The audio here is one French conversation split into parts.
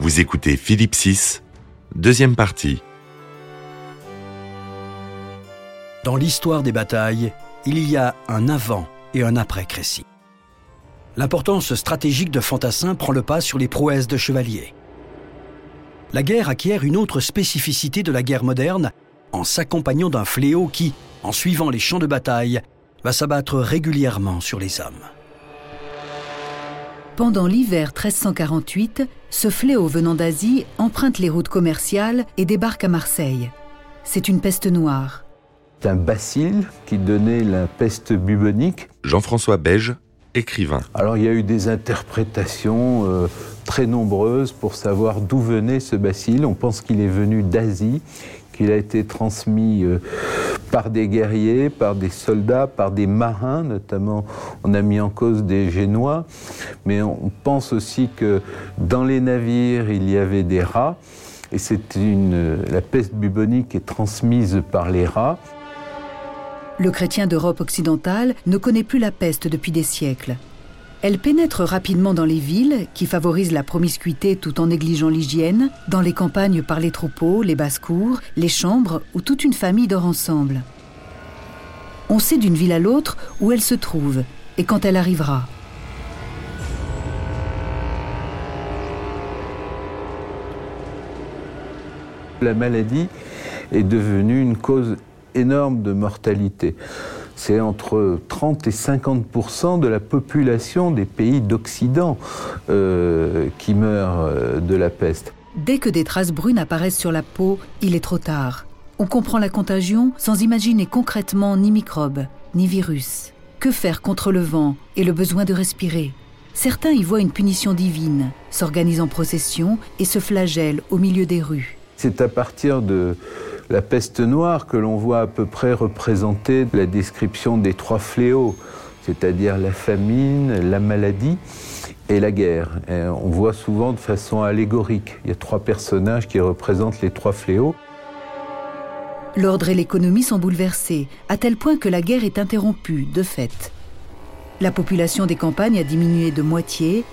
Vous écoutez Philippe VI, deuxième partie. Dans l'histoire des batailles, il y a un avant et un après Crécy. L'importance stratégique de Fantassin prend le pas sur les prouesses de chevaliers. La guerre acquiert une autre spécificité de la guerre moderne en s'accompagnant d'un fléau qui, en suivant les champs de bataille, va s'abattre régulièrement sur les hommes. Pendant l'hiver 1348, ce fléau venant d'Asie emprunte les routes commerciales et débarque à Marseille. C'est une peste noire. C'est un bacille qui donnait la peste bubonique. Jean-François Beige, écrivain. Alors il y a eu des interprétations euh, très nombreuses pour savoir d'où venait ce bacille. On pense qu'il est venu d'Asie, qu'il a été transmis euh, par des guerriers, par des soldats, par des marins, notamment on a mis en cause des Génois, mais on pense aussi que dans les navires il y avait des rats, et c'est la peste bubonique est transmise par les rats. Le chrétien d'Europe occidentale ne connaît plus la peste depuis des siècles. Elle pénètre rapidement dans les villes, qui favorisent la promiscuité tout en négligeant l'hygiène, dans les campagnes par les troupeaux, les basses-cours, les chambres où toute une famille dort ensemble. On sait d'une ville à l'autre où elle se trouve et quand elle arrivera. La maladie est devenue une cause énorme de mortalité. C'est entre 30 et 50% de la population des pays d'Occident euh, qui meurt euh, de la peste. Dès que des traces brunes apparaissent sur la peau, il est trop tard. On comprend la contagion sans imaginer concrètement ni microbes, ni virus. Que faire contre le vent et le besoin de respirer? Certains y voient une punition divine, s'organisent en procession et se flagellent au milieu des rues. C'est à partir de la peste noire que l'on voit à peu près représenter la description des trois fléaux, c'est-à-dire la famine, la maladie et la guerre. On voit souvent de façon allégorique. Il y a trois personnages qui représentent les trois fléaux. L'ordre et l'économie sont bouleversés, à tel point que la guerre est interrompue, de fait. La population des campagnes a diminué de moitié.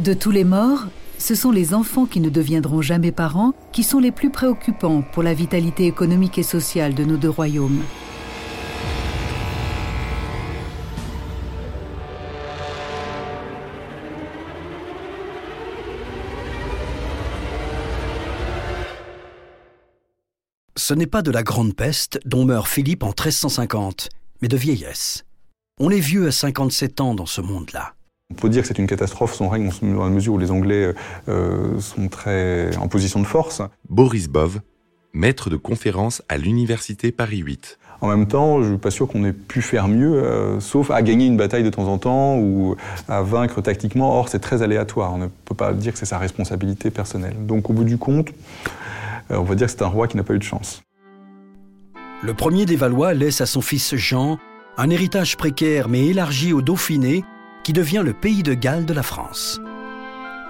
De tous les morts, ce sont les enfants qui ne deviendront jamais parents qui sont les plus préoccupants pour la vitalité économique et sociale de nos deux royaumes. Ce n'est pas de la grande peste dont meurt Philippe en 1350, mais de vieillesse. On est vieux à 57 ans dans ce monde-là. On peut dire que c'est une catastrophe son règne dans la mesure où les Anglais euh, sont très en position de force. Boris Bov, maître de conférence à l'université Paris 8. En même temps, je ne suis pas sûr qu'on ait pu faire mieux, euh, sauf à gagner une bataille de temps en temps ou à vaincre tactiquement. Or, c'est très aléatoire. On ne peut pas dire que c'est sa responsabilité personnelle. Donc, au bout du compte, euh, on va dire que c'est un roi qui n'a pas eu de chance. Le premier des Valois laisse à son fils Jean un héritage précaire mais élargi au Dauphiné devient le pays de Galles de la France.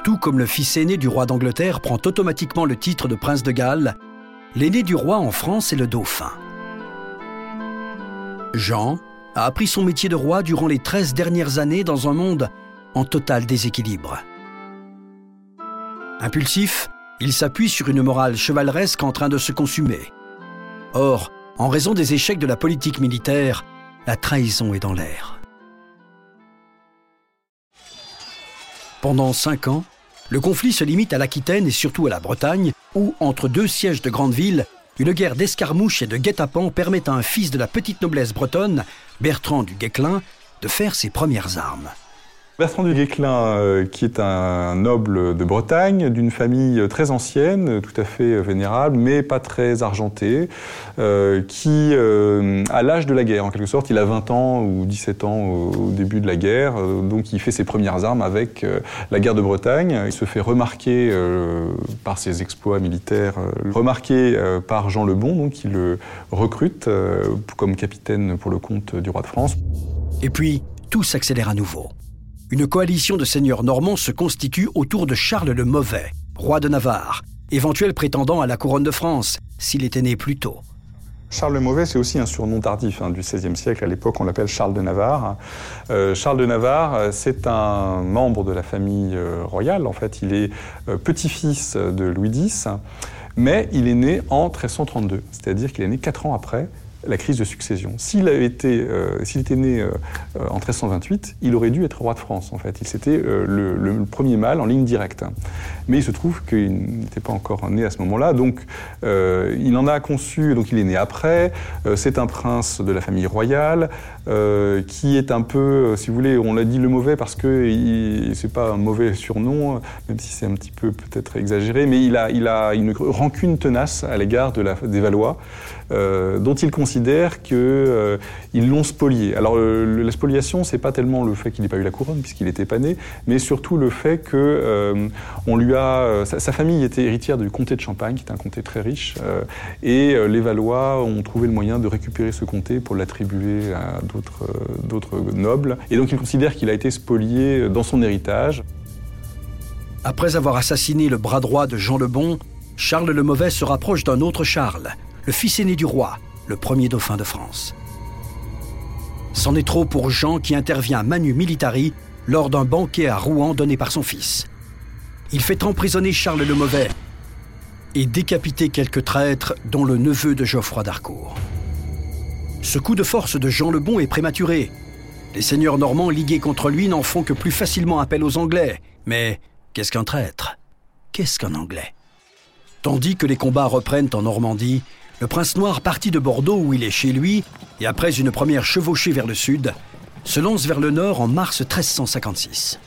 Tout comme le fils aîné du roi d'Angleterre prend automatiquement le titre de prince de Galles, l'aîné du roi en France est le dauphin. Jean a appris son métier de roi durant les 13 dernières années dans un monde en total déséquilibre. Impulsif, il s'appuie sur une morale chevaleresque en train de se consumer. Or, en raison des échecs de la politique militaire, la trahison est dans l'air. Pendant cinq ans, le conflit se limite à l'Aquitaine et surtout à la Bretagne, où, entre deux sièges de grandes villes, une guerre d'escarmouches et de guet-apens permet à un fils de la petite noblesse bretonne, Bertrand du Guesclin, de faire ses premières armes. Bertrand du Guesclin, euh, qui est un noble de Bretagne, d'une famille très ancienne, tout à fait vénérable, mais pas très argentée, euh, qui, euh, à l'âge de la guerre, en quelque sorte, il a 20 ans ou 17 ans au, au début de la guerre, donc il fait ses premières armes avec la guerre de Bretagne. Il se fait remarquer par ses exploits militaires, remarqué par Jean le Bon, donc qui le recrute comme capitaine pour le compte du roi de France. Et puis, tout s'accélère à nouveau une coalition de seigneurs normands se constitue autour de Charles le Mauvais, roi de Navarre, éventuel prétendant à la couronne de France, s'il était né plus tôt. Charles le Mauvais, c'est aussi un surnom tardif hein, du XVIe siècle. À l'époque, on l'appelle Charles de Navarre. Euh, Charles de Navarre, euh, c'est un membre de la famille euh, royale. En fait, il est petit-fils de Louis X, mais il est né en 1332, c'est-à-dire qu'il est né quatre ans après la crise de succession. S'il été, euh, s'il était né euh, en 1328, il aurait dû être roi de France, en fait. Il c'était euh, le, premier mâle en ligne directe. Mais il se trouve qu'il n'était pas encore né à ce moment-là, donc il en a conçu, donc il est né après. c'est un prince de la famille royale qui est un peu, si vous voulez, on l'a dit le mauvais parce que c'est pas un mauvais surnom, même si c'est un petit peu peut-être exagéré, mais il a, il a une rancune tenace à l'égard de des Valois. Euh, dont ils considèrent qu'ils euh, l'ont spolié. Alors la spoliation, c'est pas tellement le fait qu'il n'ait pas eu la couronne puisqu'il était pas né, mais surtout le fait que euh, on lui a, sa, famille était héritière du comté de Champagne, qui est un comté très riche, et les Valois ont trouvé le moyen de récupérer ce comté pour l'attribuer à d'autres nobles, et donc ils considèrent qu'il a été spolié dans son héritage. Après avoir assassiné le bras droit de Jean le Bon, Charles le Mauvais se rapproche d'un autre Charles, le fils aîné du roi, le premier dauphin de France. C'en est trop pour Jean qui intervient manu militari lors d'un banquet à Rouen donné par son fils. Il fait emprisonner Charles le Mauvais et décapiter quelques traîtres, dont le neveu de Geoffroy d'Harcourt. Ce coup de force de Jean le Bon est prématuré. Les seigneurs normands ligués contre lui n'en font que plus facilement appel aux Anglais. Mais qu'est-ce qu'un traître? Qu'est-ce qu'un Anglais? Tandis que les combats reprennent en Normandie, le prince noir partit de Bordeaux où il est chez lui, et après une première chevauchée vers le sud, se lance vers le nord en mars 1356.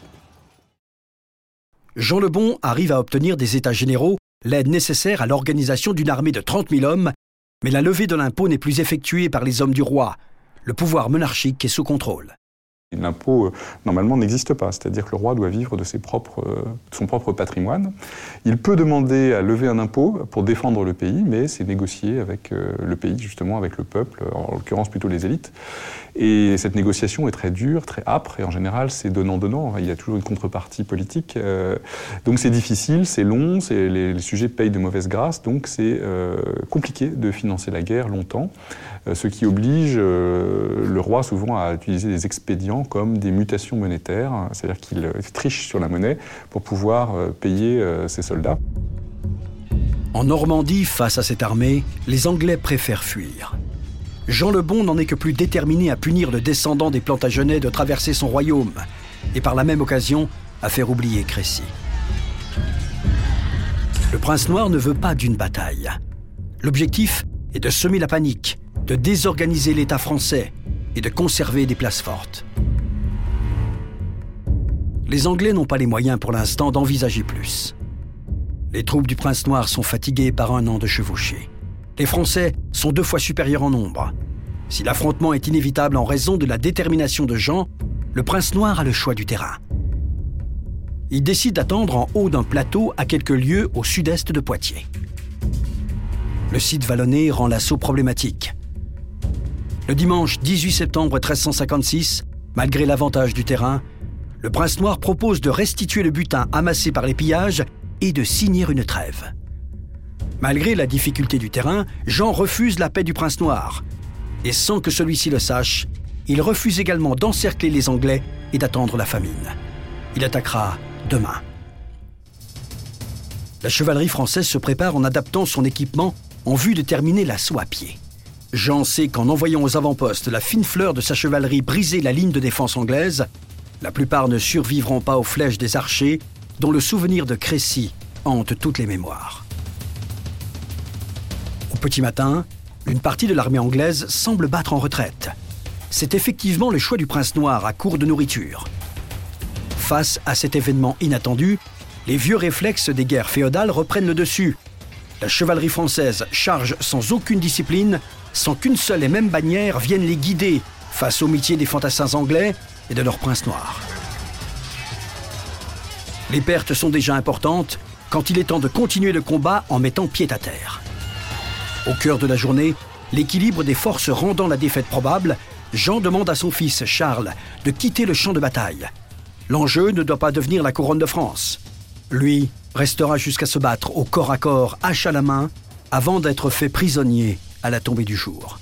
Jean le Bon arrive à obtenir des États généraux l'aide nécessaire à l'organisation d'une armée de 30 000 hommes, mais la levée de l'impôt n'est plus effectuée par les hommes du roi. Le pouvoir monarchique est sous contrôle. L'impôt, euh, normalement, n'existe pas, c'est-à-dire que le roi doit vivre de ses propres, euh, son propre patrimoine. Il peut demander à lever un impôt pour défendre le pays, mais c'est négocié avec euh, le pays, justement, avec le peuple, en l'occurrence plutôt les élites. Et cette négociation est très dure, très âpre, et en général, c'est donnant-donnant. Il y a toujours une contrepartie politique. donc c'est difficile, c'est long, les, les, sujets payent de mauvaise grâce, donc c'est compliqué de financer la guerre longtemps. Euh, ce qui oblige euh, le roi souvent à utiliser des expédients comme des mutations monétaires, c'est-à-dire qu'il euh, triche sur la monnaie pour pouvoir payer ses soldats. En Normandie, face à cette armée, les Anglais préfèrent fuir. Jean le Bon n'en est que plus déterminé à punir le descendant des Plantagenets de traverser son royaume, et par la même occasion à faire oublier Crécy. Le prince noir ne veut pas d'une bataille. L'objectif est de semer la panique, de désorganiser l'État français et de conserver des places fortes. Les Anglais n'ont pas les moyens pour l'instant d'envisager plus. Les troupes du Prince Noir sont fatiguées par un an de chevauchée. Les Français sont deux fois supérieurs en nombre. Si l'affrontement est inévitable en raison de la détermination de Jean, le Prince Noir a le choix du terrain. Il décide d'attendre en haut d'un plateau à quelques lieues au sud-est de Poitiers. Le site vallonné rend l'assaut problématique. Le dimanche 18 septembre 1356, malgré l'avantage du terrain, le prince noir propose de restituer le butin amassé par les pillages et de signer une trêve. Malgré la difficulté du terrain, Jean refuse la paix du prince noir. Et sans que celui-ci le sache, il refuse également d'encercler les Anglais et d'attendre la famine. Il attaquera demain. La chevalerie française se prépare en adaptant son équipement en vue de terminer l'assaut à pied. Jean sait qu'en envoyant aux avant-postes la fine fleur de sa chevalerie briser la ligne de défense anglaise, la plupart ne survivront pas aux flèches des archers, dont le souvenir de Crécy hante toutes les mémoires. Au petit matin, une partie de l'armée anglaise semble battre en retraite. C'est effectivement le choix du prince noir à court de nourriture. Face à cet événement inattendu, les vieux réflexes des guerres féodales reprennent le dessus. La chevalerie française charge sans aucune discipline sans qu'une seule et même bannière vienne les guider face au métier des fantassins anglais et de leur prince noir. Les pertes sont déjà importantes quand il est temps de continuer le combat en mettant pied à terre. Au cœur de la journée, l'équilibre des forces rendant la défaite probable, Jean demande à son fils Charles de quitter le champ de bataille. L'enjeu ne doit pas devenir la couronne de France. Lui restera jusqu'à se battre au corps à corps, hache à la main, avant d'être fait prisonnier à la tombée du jour.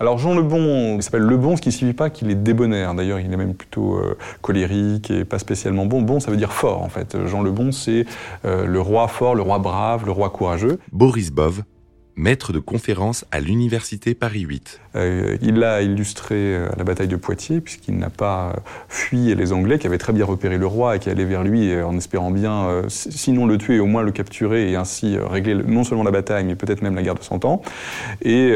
Alors Jean Lebon, il s'appelle Lebon, ce qui ne signifie pas qu'il est débonnaire. D'ailleurs, il est même plutôt euh, colérique et pas spécialement bon. Bon, ça veut dire fort, en fait. Jean Lebon, c'est euh, le roi fort, le roi brave, le roi courageux. Boris Bov, maître de conférence à l'Université Paris 8. Euh, il l'a illustré euh, à la bataille de Poitiers, puisqu'il n'a pas euh, fui les Anglais, qui avaient très bien repéré le roi et qui allaient vers lui en espérant bien, sinon le tuer, au moins le capturer et ainsi régler non seulement la bataille, mais peut-être même la guerre de Cent Ans. Et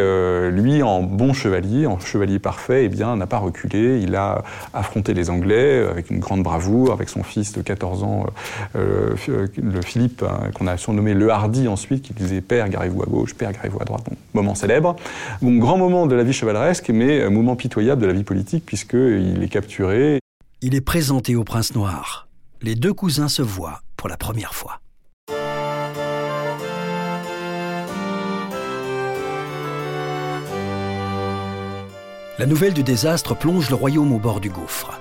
lui, en bon chevalier, en chevalier parfait, eh bien, n'a pas reculé. Il a affronté les Anglais avec une grande bravoure, avec son fils de 14 ans, le Philippe, hein, qu'on a surnommé le Hardy ensuite, qui disait Père, garez-vous à gauche, Père, garez-vous à droite. Moment célèbre. Grand moment de la vie chevaleresque, mais moment pitoyable de la vie politique, puisqu'il est capturé. Il est présenté au prince noir. Les deux cousins se voient pour la première fois. La nouvelle du désastre plonge le royaume au bord du gouffre.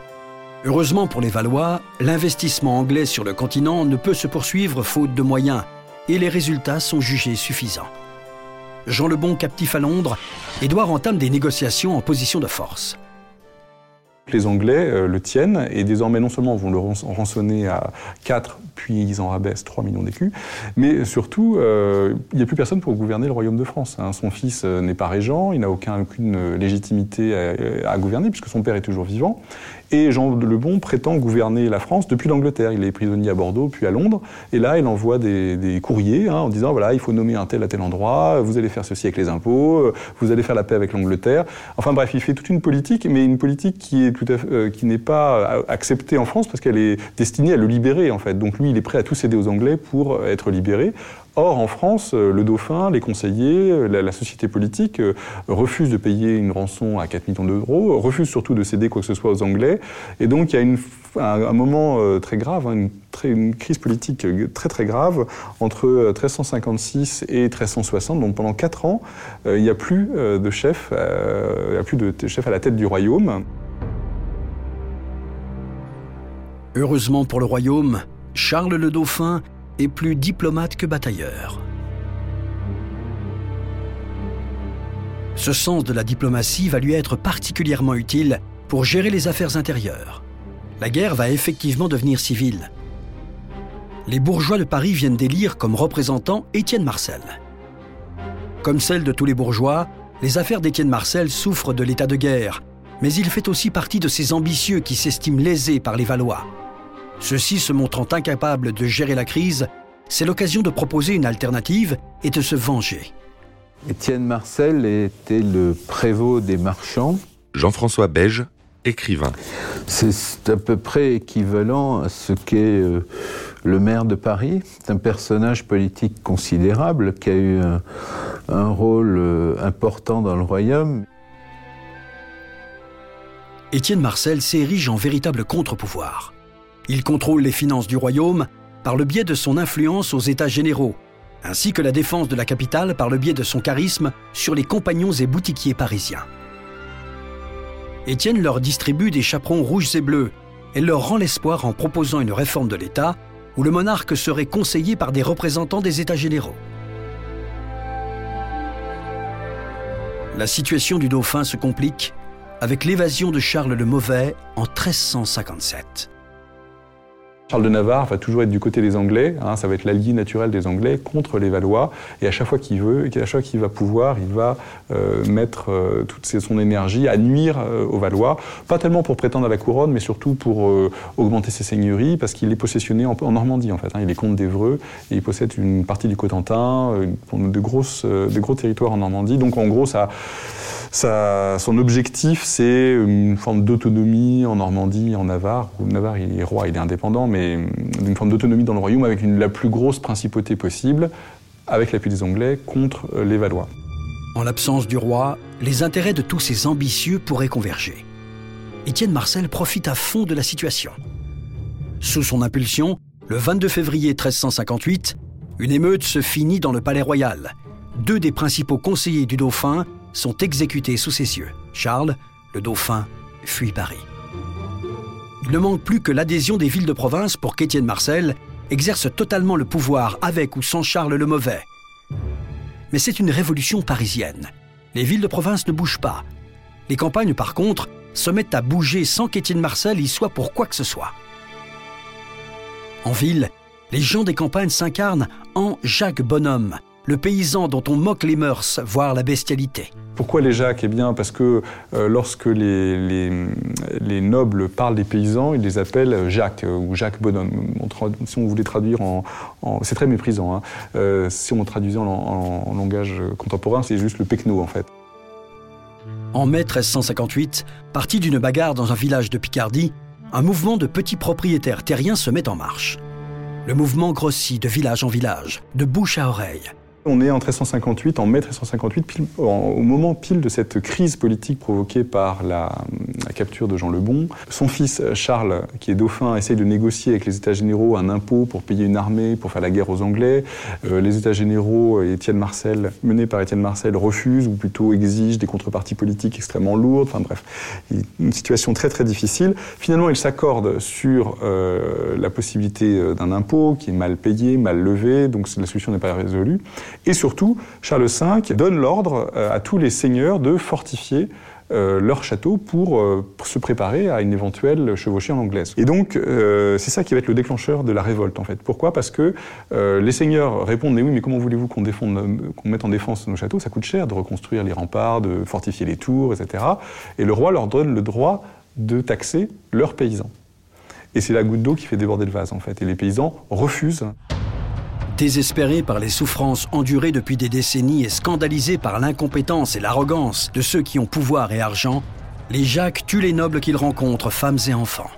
Heureusement pour les Valois, l'investissement anglais sur le continent ne peut se poursuivre faute de moyens, et les résultats sont jugés suffisants. Jean Lebon captif à Londres, Édouard entame des négociations en position de force. Les Anglais euh, le tiennent et désormais non seulement vont le rançonner à 4, puis ils en rabaissent 3 millions d'écus, mais surtout, euh, il n'y a plus personne pour gouverner le royaume de France. Hein. Son fils euh, n'est pas régent, il n'a aucune légitimité à, gouverner puisque son père est toujours vivant. Et Jean le Bon prétend gouverner la France depuis l'Angleterre. Il est prisonnier à Bordeaux, puis à Londres. Et là, il envoie des, courriers hein, en disant voilà, il faut nommer un tel à tel endroit, vous allez faire ceci avec les impôts, vous allez faire la paix avec l'Angleterre. Enfin bref, il fait toute une politique, mais une politique qui est euh, qui n'est pas acceptée en France parce qu'elle est destinée à le libérer en fait. Donc lui, il est prêt à tout céder aux Anglais pour être libéré. Or, en France, euh, le dauphin, les conseillers, euh, la, société politique refusent de payer une rançon à 4 millions d'euros, refusent surtout de céder quoi que ce soit aux Anglais. Et donc, il y a un, moment très grave, hein, une, crise politique très très grave entre 1356 et 1360. Donc, pendant 4 ans, il n'y a plus de chef, il n'y a plus de chef à la tête du royaume. Heureusement pour le royaume, Charles le Dauphin est plus diplomate que batailleur. Ce sens de la diplomatie va lui être particulièrement utile pour gérer les affaires intérieures. La guerre va effectivement devenir civile. Les bourgeois de Paris viennent d'élire comme représentant Étienne Marcel. Comme celle de tous les bourgeois, les affaires d'Étienne Marcel souffrent de l'état de guerre, mais il fait aussi partie de ces ambitieux qui s'estiment lésés par les Valois. Ceux-ci se montrant incapables de gérer la crise, c'est l'occasion de proposer une alternative et de se venger. Étienne Marcel était le prévôt des marchands. Jean-François Beige, écrivain. C'est à peu près équivalent à ce qu'est euh, le maire de Paris. C'est un personnage politique considérable qui a eu un, rôle euh, important dans le royaume. Étienne Marcel s'érige en véritable contre-pouvoir. Il contrôle les finances du royaume par le biais de son influence aux États généraux, ainsi que la défense de la capitale par le biais de son charisme sur les compagnons et boutiquiers parisiens. Étienne leur distribue des chaperons rouges et bleus et leur rend l'espoir en proposant une réforme de l'État où le monarque serait conseillé par des représentants des États généraux. La situation du dauphin se complique avec l'évasion de Charles le Mauvais en 1357. Charles de Navarre va toujours être du côté des Anglais, hein, ça va être l'allié naturel des Anglais contre les Valois, et à chaque fois qu'il veut, à chaque fois qu'il va pouvoir, il va euh, mettre euh, toute son énergie à nuire euh, aux Valois, pas tellement pour prétendre à la couronne, mais surtout pour augmenter ses seigneuries, parce qu'il est possessionné en, Normandie en fait, hein. il est comte d'Evreux, et il possède une partie du Cotentin, de, grosses, gros territoires en Normandie, donc en gros son objectif, c'est une forme d'autonomie en Normandie, en Navarre. Navarre, il est roi, il est indépendant, mais une forme d'autonomie dans le royaume avec la plus grosse principauté possible, avec l'appui des Anglais, contre euh, les Valois. En l'absence du roi, les intérêts de tous ces ambitieux pourraient converger. Étienne Marcel profite à fond de la situation. Sous son impulsion, le 22 février 1358, une émeute se finit dans le palais royal. Deux des principaux conseillers du dauphin sont exécutés sous ses yeux. Charles, le dauphin, fuit Paris. Il ne manque plus que l'adhésion des villes de province pour qu'Étienne Marcel exerce totalement le pouvoir avec ou sans Charles le Mauvais. mais c'est une révolution parisienne. Les villes de province ne bougent pas. Les campagnes, par contre, se mettent à bouger sans qu'Étienne Marcel y soit pour quoi que ce soit. En ville, les gens des campagnes s'incarnent en Jacques Bonhomme, le paysan dont on moque les mœurs, voire la bestialité. Pourquoi les Jacques? Eh bien parce que euh, lorsque les, les, nobles parlent des paysans, ils les appellent Jacques euh, ou Jacques Bonhomme. si on voulait traduire en... c'est très méprisant. Hein. Euh, si on traduisait en, langage contemporain, c'est juste le pecno en fait. En mai 1358, parti d'une bagarre dans un village de Picardie, un mouvement de petits propriétaires terriens se met en marche. Le mouvement grossit de village en village, de bouche à oreille. On est en 1358, en mai 1358, au moment pile de cette crise politique provoquée par la, capture de Jean le Bon. Son fils Charles, qui est dauphin, essaye de négocier avec les États généraux un impôt pour payer une armée, pour faire la guerre aux Anglais. Euh, les États généraux, Étienne Marcel, menés par Étienne Marcel, refusent ou plutôt exigent des contreparties politiques extrêmement lourdes. Enfin bref, une situation très très difficile. Finalement, il s'accorde sur euh, la possibilité euh, d'un impôt qui est mal payé, mal levé, donc la solution n'est pas résolue. Et surtout, Charles V donne l'ordre euh, à tous les seigneurs de fortifier euh, leur château pour, euh, se préparer à une éventuelle chevauchée en anglaise. Et donc, c'est ça qui va être le déclencheur de la révolte, en fait. Pourquoi? Parce que les seigneurs répondent Mais oui, mais comment voulez-vous qu'on qu'on mette en défense nos châteaux? Ça coûte cher de reconstruire les remparts, de fortifier les tours, etc. Et le roi leur donne le droit de taxer leurs paysans. Et c'est la goutte d'eau qui fait déborder le vase, en fait. Et les paysans refusent. Désespérés par les souffrances endurées depuis des décennies et scandalisés par l'incompétence et l'arrogance de ceux qui ont pouvoir et argent, les Jacques tuent les nobles qu'ils rencontrent, femmes et enfants.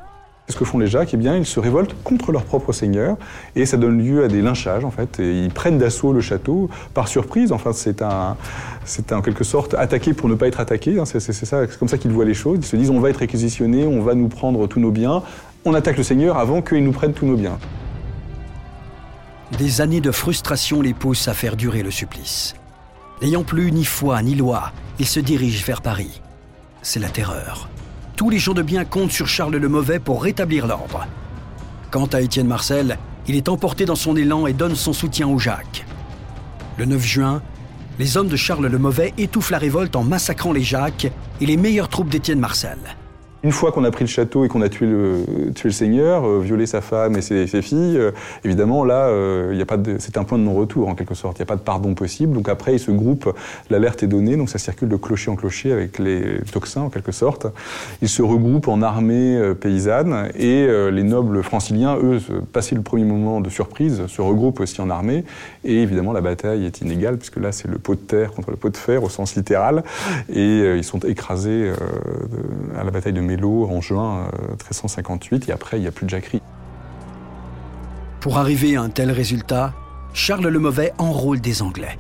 Ce que font les Jacques, eh bien, ils se révoltent contre leur propre seigneur et ça donne lieu à des lynchages en fait. Et ils prennent d'assaut le château par surprise. Enfin, c'est un, en quelque sorte attaquer pour ne pas être attaqué. Hein. C'est, c'est comme ça qu'ils voient les choses. Ils se disent on va être réquisitionnés, on va nous prendre tous nos biens. On attaque le seigneur avant qu'il nous prenne tous nos biens. Des années de frustration les poussent à faire durer le supplice. N'ayant plus ni foi ni loi, ils se dirigent vers Paris. C'est la terreur. Tous les gens de bien comptent sur Charles le Mauvais pour rétablir l'ordre. Quant à Étienne Marcel, il est emporté dans son élan et donne son soutien aux Jacques. Le 9 juin, les hommes de Charles le Mauvais étouffent la révolte en massacrant les Jacques et les meilleures troupes d'Étienne Marcel. Une fois qu'on a pris le château et qu'on a tué le, tué le seigneur, euh, violé sa femme et ses, filles, euh, évidemment là, euh, c'est un point de non-retour en quelque sorte. Il n'y a pas de pardon possible. Donc après, ils se groupent, l'alerte est donnée, donc ça circule de clocher en clocher avec les toxins en quelque sorte. Ils se regroupent en armée paysanne et les nobles franciliens, eux, passé le premier moment de surprise, se regroupent aussi en armée. Et évidemment, la bataille est inégale puisque là, c'est le pot de terre contre le pot de fer au sens littéral. Et ils sont écrasés à la bataille de Mélo en juin 1358, euh, et après, il n'y a plus de jacquerie. Pour arriver à un tel résultat, Charles le Mauvais enrôle des Anglais.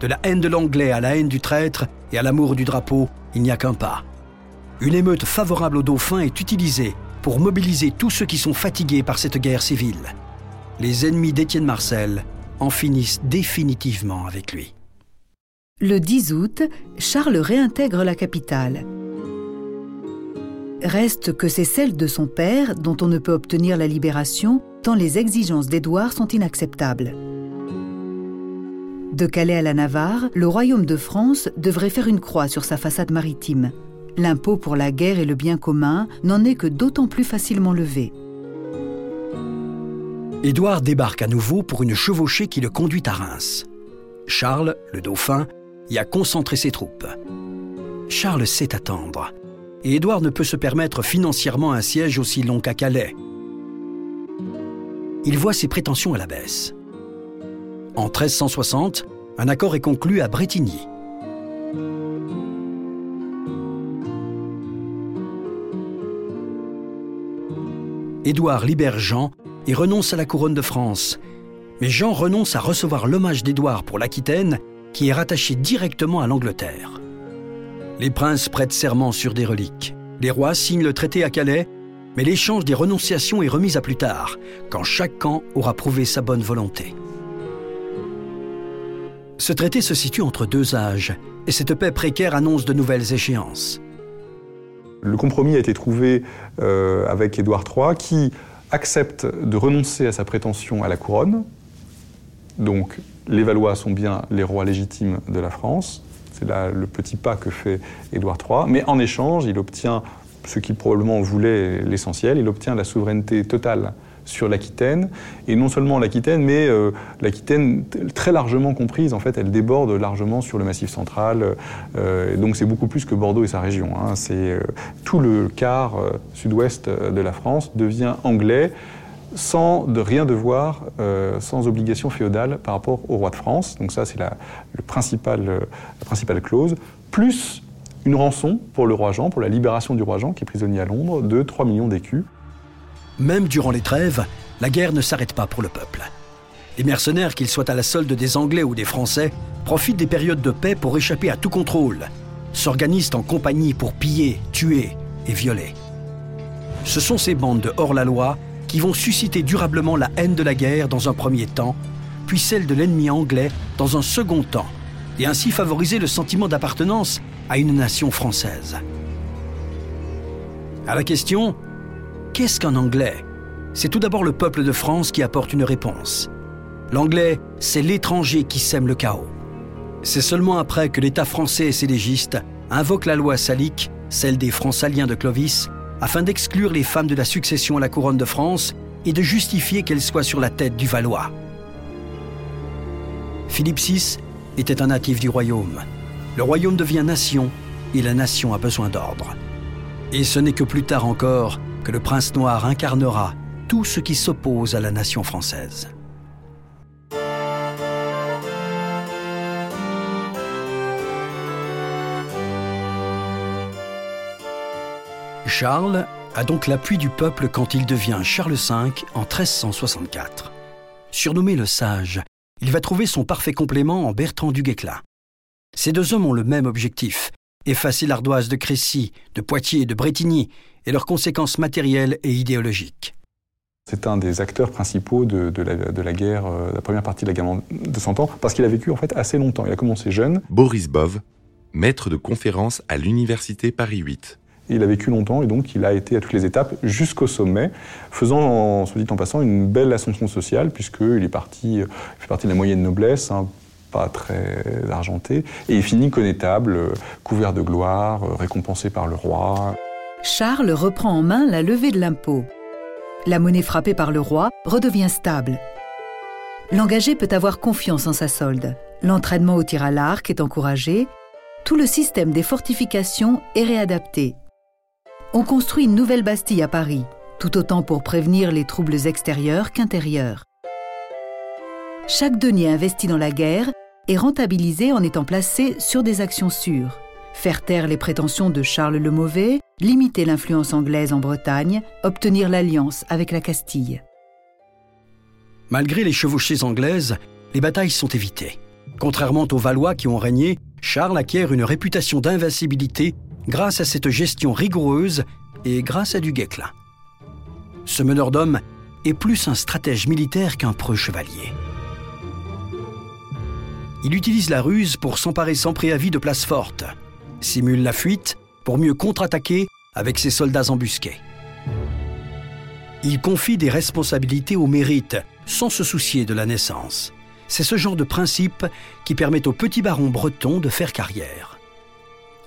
De la haine de l'Anglais à la haine du traître et à l'amour du drapeau, il n'y a qu'un pas. Une émeute favorable au dauphin est utilisée pour mobiliser tous ceux qui sont fatigués par cette guerre civile. Les ennemis d'Étienne Marcel en finissent définitivement avec lui. Le 10 août, Charles réintègre la capitale. Reste que c'est celle de son père dont on ne peut obtenir la libération tant les exigences d'Édouard sont inacceptables. De Calais à la Navarre, le royaume de France devrait faire une croix sur sa façade maritime. L'impôt pour la guerre et le bien commun n'en est que d'autant plus facilement levé. Édouard débarque à nouveau pour une chevauchée qui le conduit à Reims. Charles, le dauphin, y a concentré ses troupes. Charles sait attendre et Édouard ne peut se permettre financièrement un siège aussi long qu'à Calais. Il voit ses prétentions à la baisse. En 1360, un accord est conclu à Bretigny. Édouard libère Jean et renonce à la couronne de France. Mais Jean renonce à recevoir l'hommage d'Édouard pour l'Aquitaine, qui est rattaché directement à l'Angleterre. Les princes prêtent serment sur des reliques. Les rois signent le traité à Calais, mais l'échange des renonciations est remis à plus tard, quand chaque camp aura prouvé sa bonne volonté. Ce traité se situe entre deux âges, et cette paix précaire annonce de nouvelles échéances. Le compromis a été trouvé euh, avec Édouard III, qui accepte de renoncer à sa prétention à la couronne, donc les Valois sont bien les rois légitimes de la France. C'est là le petit pas que fait Édouard III. Mais en échange, il obtient ce qu'il probablement voulait l'essentiel, il obtient la souveraineté totale sur l'Aquitaine, et non seulement l'Aquitaine, mais euh, l'Aquitaine très largement comprise, en fait, elle déborde largement sur le Massif central, euh, donc c'est beaucoup plus que Bordeaux et sa région. Hein. C'est euh, tout le quart sud-ouest de la France devient anglais sans de rien devoir, sans obligation féodale par rapport au roi de France. Donc ça, c'est principal, la principale clause. Plus une rançon pour le roi Jean, pour la libération du roi Jean, qui est prisonnier à Londres, de 3 millions d'écus. Même durant les trêves, la guerre ne s'arrête pas pour le peuple. Les mercenaires, qu'ils soient à la solde des Anglais ou des Français, profitent des périodes de paix pour échapper à tout contrôle, s'organisent en compagnie pour piller, tuer et violer. Ce sont ces bandes de hors-la-loi qui vont susciter durablement la haine de la guerre dans un premier temps, puis celle de l'ennemi anglais dans un second temps, et ainsi favoriser le sentiment d'appartenance à une nation française. À la question Qu'est-ce qu'un Anglais? C'est tout d'abord le peuple de France qui apporte une réponse. L'Anglais, c'est l'étranger qui sème le chaos. C'est seulement après que l'État français et ses légistes invoquent la loi salique, celle des Francaliens de Clovis, afin d'exclure les femmes de la succession à la couronne de France et de justifier qu'elles soient sur la tête du Valois. Philippe VI était un natif du royaume. Le royaume devient nation et la nation a besoin d'ordre. Et ce n'est que plus tard encore que le prince noir incarnera tout ce qui s'oppose à la nation française. Charles a donc l'appui du peuple quand il devient Charles V en 1364. Surnommé le Sage, il va trouver son parfait complément en Bertrand du Guesclin. Ces deux hommes ont le même objectif, effacer l'ardoise de Crécy, de Poitiers et de Bretigny et leurs conséquences matérielles et idéologiques. C'est un des acteurs principaux de, la, guerre, euh, la première partie de la guerre de 100 ans, parce qu'il a vécu en fait assez longtemps. Il a commencé jeune. Boris Bov, maître de conférence à l'université Paris 8. Il a vécu longtemps et donc il a été à toutes les étapes jusqu'au sommet, faisant, se dit en passant, une belle ascension sociale, puisqu'il est parti, fait partie de la moyenne noblesse, hein, pas très argenté, et il finit connétable, couvert de gloire, récompensé par le roi. Charles reprend en main la levée de l'impôt. La monnaie frappée par le roi redevient stable. L'engagé peut avoir confiance en sa solde. L'entraînement au tir à l'arc est encouragé. Tout le système des fortifications est réadapté. On construit une nouvelle Bastille à Paris, tout autant pour prévenir les troubles extérieurs qu'intérieurs. Chaque denier investi dans la guerre est rentabilisé en étant placé sur des actions sûres faire taire les prétentions de Charles le Mauvais, limiter l'influence anglaise en Bretagne, obtenir l'alliance avec la Castille. Malgré les chevauchées anglaises, les batailles sont évitées. Contrairement aux Valois qui ont régné, Charles acquiert une réputation d'invincibilité grâce à cette gestion rigoureuse et grâce à du Guesclin. Ce meneur d'hommes est plus un stratège militaire qu'un preux chevalier. Il utilise la ruse pour s'emparer sans préavis de places fortes, simule la fuite pour mieux contre-attaquer avec ses soldats embusqués. Il confie des responsabilités au mérite sans se soucier de la naissance. C'est ce genre de principe qui permet au petit baron breton de faire carrière.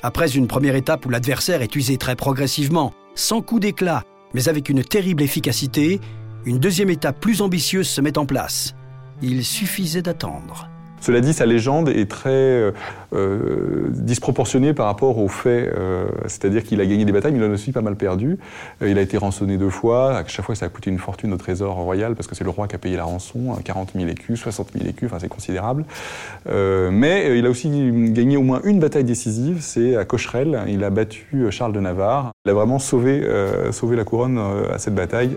Après une première étape où l'adversaire est usé très progressivement, sans coup d'éclat, mais avec une terrible efficacité, une deuxième étape plus ambitieuse se met en place. Il suffisait d'attendre. Cela dit, sa légende est très euh, euh, disproportionnée par rapport aux faits. Euh, c'est-à-dire qu'il a gagné des batailles, mais il en a aussi pas mal perdu. il a été rançonné deux fois. À chaque fois, ça a coûté une fortune au trésor royal parce que c'est le roi qui a payé la rançon 40 000 écus, 60 000 écus, enfin c'est considérable. mais il a aussi gagné au moins une bataille décisive, c'est à Cocherel. Il a battu Charles de Navarre. Il a vraiment sauvé, sauvé la couronne à cette bataille.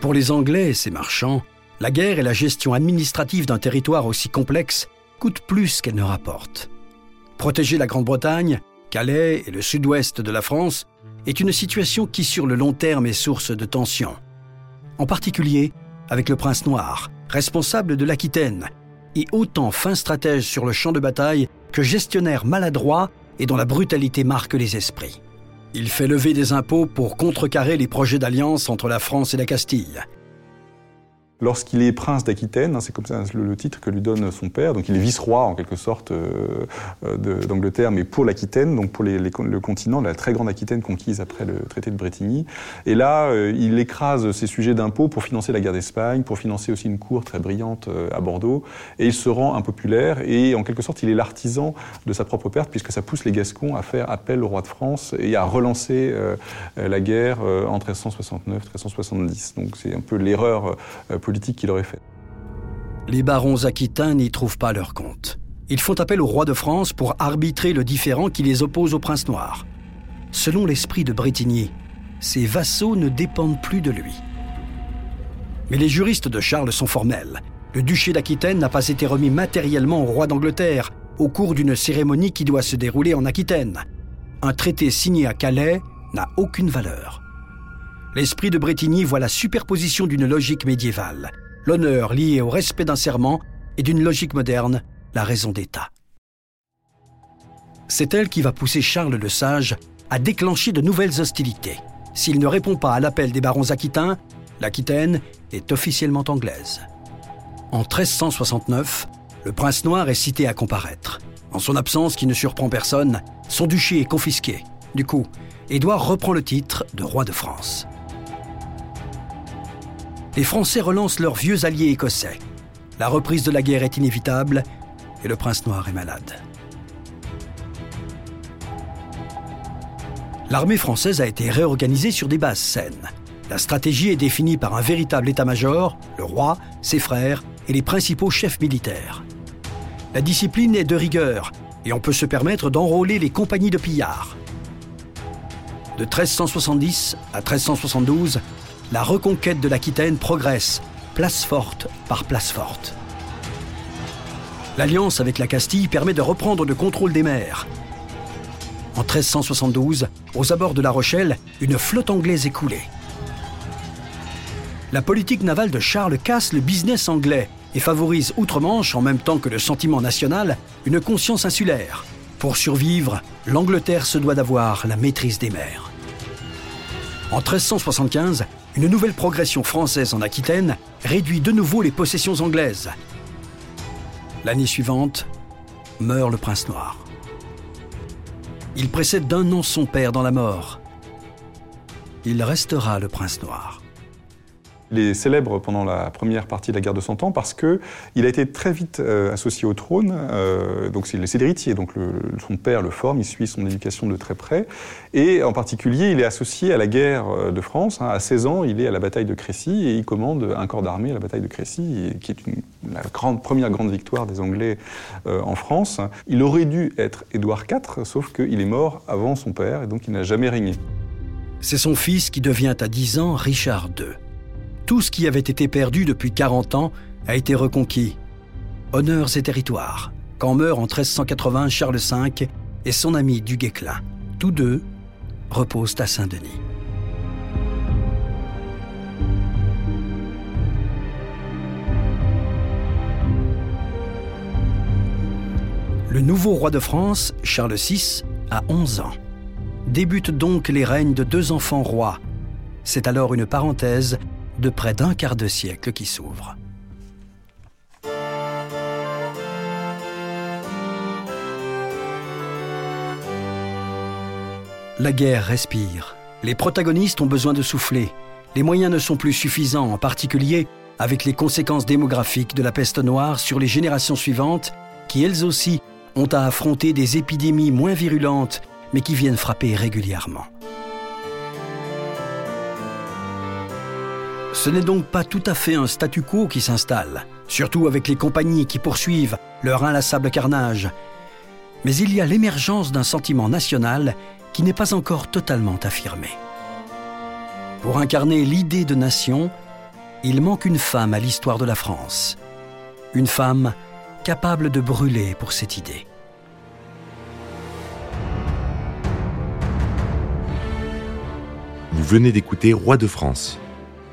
Pour les Anglais et ses marchands, la guerre et la gestion administrative d'un territoire aussi complexe coûtent plus qu'elle ne rapporte. Protéger la Grande-Bretagne, Calais et le sud-ouest de la France est une situation qui sur le long terme est source de tensions. En particulier avec le prince noir, responsable de l'Aquitaine, et autant fin stratège sur le champ de bataille que gestionnaire maladroit et dont la brutalité marque les esprits. Il fait lever des impôts pour contrecarrer les projets d'alliance entre la France et la Castille. Lorsqu'il est prince d'Aquitaine, hein, c'est comme ça le, titre que lui donne son père, donc il est vice-roi en quelque sorte euh, d'Angleterre, mais pour l'Aquitaine, donc pour le continent, la très grande Aquitaine conquise après le traité de Bretigny. Et là, euh, il écrase ses sujets d'impôts pour financer la guerre d'Espagne, pour financer aussi une cour très brillante euh, à Bordeaux, et il se rend impopulaire, et en quelque sorte, il est l'artisan de sa propre perte, puisque ça pousse les Gascons à faire appel au roi de France et à relancer la guerre en 1369-1370. Donc c'est un peu l'erreur Les barons aquitains n'y trouvent pas leur compte. Ils font appel au roi de France pour arbitrer le différend qui les oppose au prince noir. Selon l'esprit de Bretigny, ses vassaux ne dépendent plus de lui. Mais les juristes de Charles sont formels. Le duché d'Aquitaine n'a pas été remis matériellement au roi d'Angleterre au cours d'une cérémonie qui doit se dérouler en Aquitaine. Un traité signé à Calais n'a aucune valeur. L'esprit de Bretigny voit la superposition d'une logique médiévale, l'honneur lié au respect d'un serment, et d'une logique moderne, la raison d'État. C'est elle qui va pousser Charles le Sage à déclencher de nouvelles hostilités. S'il ne répond pas à l'appel des barons aquitains, l'Aquitaine est officiellement anglaise. En 1369, le prince noir est cité à comparaître. En son absence, qui ne surprend personne, son duché est confisqué. Du coup, Édouard reprend le titre de roi de France les Français relancent leurs vieux alliés écossais. La reprise de la guerre est inévitable et le prince noir est malade. L'armée française a été réorganisée sur des bases saines. La stratégie est définie par un véritable état-major, le roi, ses frères et les principaux chefs militaires. La discipline est de rigueur et on peut se permettre d'enrôler les compagnies de pillards. De 1370 à 1372, la reconquête de l'Aquitaine progresse, place forte par place forte. L'alliance avec la Castille permet de reprendre le contrôle des mers. En 1372, aux abords de La Rochelle, une flotte anglaise est coulée. La politique navale de Charles casse le business anglais et favorise outre-Manche, en même temps que le sentiment national, une conscience insulaire. Pour survivre, l'Angleterre se doit d'avoir la maîtrise des mers. En 1375, une nouvelle progression française en Aquitaine réduit de nouveau les possessions anglaises. L'année suivante, meurt le prince noir. Il précède d'un an son père dans la mort. Il restera le prince noir. Il est célèbre pendant la première partie de la guerre de Cent Ans parce que il a été très vite euh, associé au trône. Euh, donc c'est l'héritier, donc son père le forme, il suit son éducation de très près. Et en particulier, il est associé à la guerre euh, de France. Hein. À 16 ans, il est à la bataille de Crécy et il commande un corps d'armée à la bataille de Crécy, qui est une, la grande, première grande victoire des Anglais en France. Il aurait dû être Édouard IV, sauf qu'il est mort avant son père et donc il n'a jamais régné. C'est son fils qui devient à 10 ans Richard II. Tout ce qui avait été perdu depuis 40 ans a été reconquis. Honneurs et territoires. Quand meurt en 1380 Charles V et son ami du Guesclin. Tous deux reposent à Saint-Denis. Le nouveau roi de France, Charles VI, a 11 ans. Débutent donc les règnes de deux enfants rois. C'est alors une parenthèse de près d'un quart de siècle qui s'ouvre. La guerre respire. Les protagonistes ont besoin de souffler. Les moyens ne sont plus suffisants, en particulier avec les conséquences démographiques de la peste noire sur les générations suivantes, qui elles aussi ont à affronter des épidémies moins virulentes, mais qui viennent frapper régulièrement. Ce n'est donc pas tout à fait un statu quo qui s'installe, surtout avec les compagnies qui poursuivent leur inlassable carnage. Mais il y a l'émergence d'un sentiment national qui n'est pas encore totalement affirmé. Pour incarner l'idée de nation, il manque une femme à l'histoire de la France. Une femme capable de brûler pour cette idée. Vous venez d'écouter Roi de France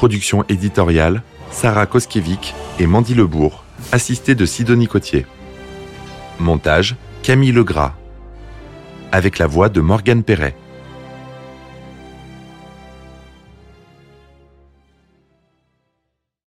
Production éditoriale, Sarah Koskiewicz et Mandy Lebourg, assistée de Sidonie Cotier. Montage, Camille Legras. Avec la voix de Morgane Perret.